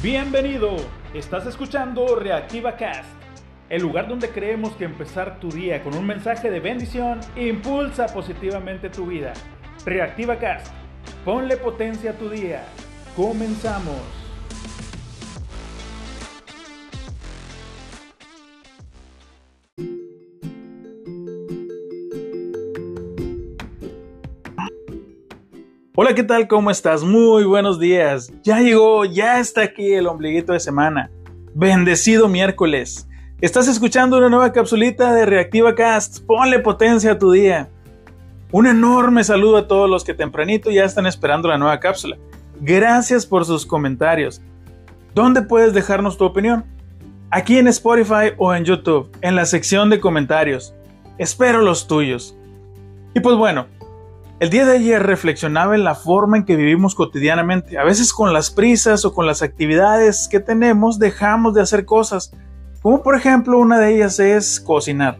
Bienvenido, estás escuchando Reactiva Cast, el lugar donde creemos que empezar tu día con un mensaje de bendición impulsa positivamente tu vida. Reactiva Cast, ponle potencia a tu día. Comenzamos. Hola, ¿qué tal? ¿Cómo estás? Muy buenos días. Ya llegó, ya está aquí el ombliguito de semana. Bendecido miércoles. Estás escuchando una nueva capsulita de Reactiva Cast. Ponle potencia a tu día. Un enorme saludo a todos los que tempranito ya están esperando la nueva cápsula. Gracias por sus comentarios. ¿Dónde puedes dejarnos tu opinión? Aquí en Spotify o en YouTube, en la sección de comentarios. Espero los tuyos. Y pues bueno, el día de ayer reflexionaba en la forma en que vivimos cotidianamente. A veces con las prisas o con las actividades que tenemos dejamos de hacer cosas, como por ejemplo una de ellas es cocinar.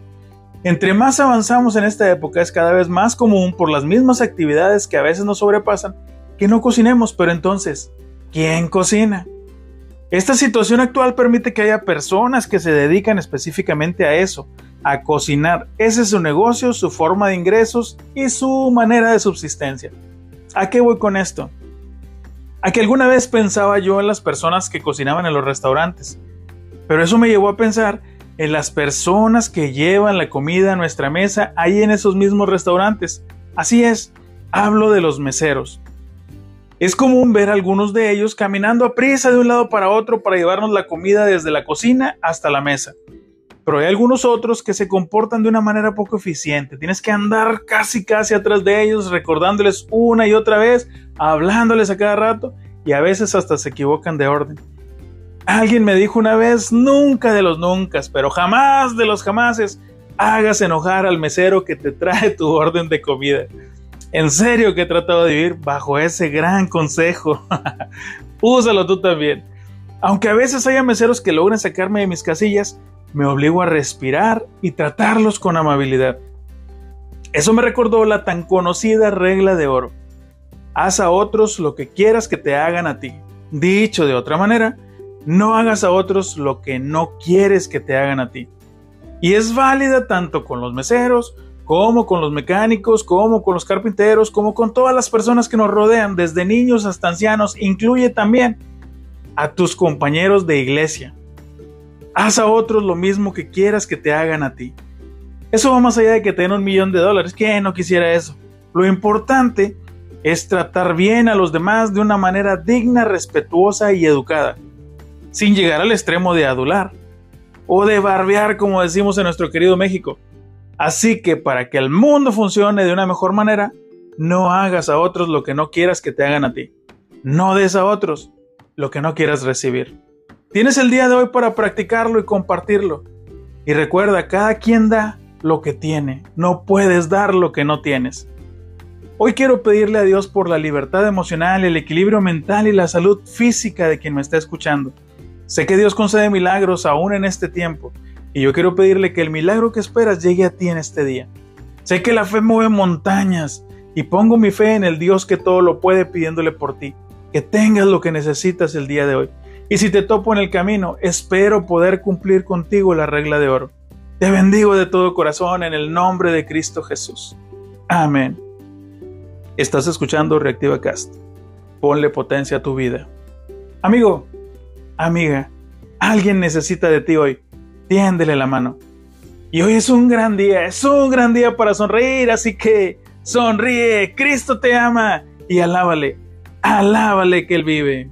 Entre más avanzamos en esta época es cada vez más común por las mismas actividades que a veces nos sobrepasan que no cocinemos, pero entonces, ¿quién cocina? Esta situación actual permite que haya personas que se dedican específicamente a eso, a cocinar. Ese es su negocio, su forma de ingresos y su manera de subsistencia. ¿A qué voy con esto? A que alguna vez pensaba yo en las personas que cocinaban en los restaurantes, pero eso me llevó a pensar en las personas que llevan la comida a nuestra mesa ahí en esos mismos restaurantes. Así es, hablo de los meseros. Es común ver a algunos de ellos caminando a prisa de un lado para otro para llevarnos la comida desde la cocina hasta la mesa pero hay algunos otros que se comportan de una manera poco eficiente. Tienes que andar casi casi atrás de ellos, recordándoles una y otra vez, hablándoles a cada rato y a veces hasta se equivocan de orden. Alguien me dijo una vez, nunca de los nunca, pero jamás de los jamases, hagas enojar al mesero que te trae tu orden de comida. En serio que he tratado de vivir bajo ese gran consejo. Úsalo tú también. Aunque a veces haya meseros que logran sacarme de mis casillas, me obligo a respirar y tratarlos con amabilidad. Eso me recordó la tan conocida regla de oro. Haz a otros lo que quieras que te hagan a ti. Dicho de otra manera, no hagas a otros lo que no quieres que te hagan a ti. Y es válida tanto con los meseros, como con los mecánicos, como con los carpinteros, como con todas las personas que nos rodean, desde niños hasta ancianos, incluye también a tus compañeros de iglesia. Haz a otros lo mismo que quieras que te hagan a ti. Eso va más allá de que te un millón de dólares. ¿Quién no quisiera eso? Lo importante es tratar bien a los demás de una manera digna, respetuosa y educada, sin llegar al extremo de adular o de barbear, como decimos en nuestro querido México. Así que para que el mundo funcione de una mejor manera, no hagas a otros lo que no quieras que te hagan a ti. No des a otros lo que no quieras recibir. Tienes el día de hoy para practicarlo y compartirlo. Y recuerda, cada quien da lo que tiene, no puedes dar lo que no tienes. Hoy quiero pedirle a Dios por la libertad emocional, el equilibrio mental y la salud física de quien me está escuchando. Sé que Dios concede milagros aún en este tiempo, y yo quiero pedirle que el milagro que esperas llegue a ti en este día. Sé que la fe mueve montañas, y pongo mi fe en el Dios que todo lo puede pidiéndole por ti, que tengas lo que necesitas el día de hoy. Y si te topo en el camino, espero poder cumplir contigo la regla de oro. Te bendigo de todo corazón en el nombre de Cristo Jesús. Amén. Estás escuchando Reactiva Cast. Ponle potencia a tu vida. Amigo, amiga, alguien necesita de ti hoy. Tiéndele la mano. Y hoy es un gran día, es un gran día para sonreír, así que sonríe, Cristo te ama y alábale, alábale que Él vive.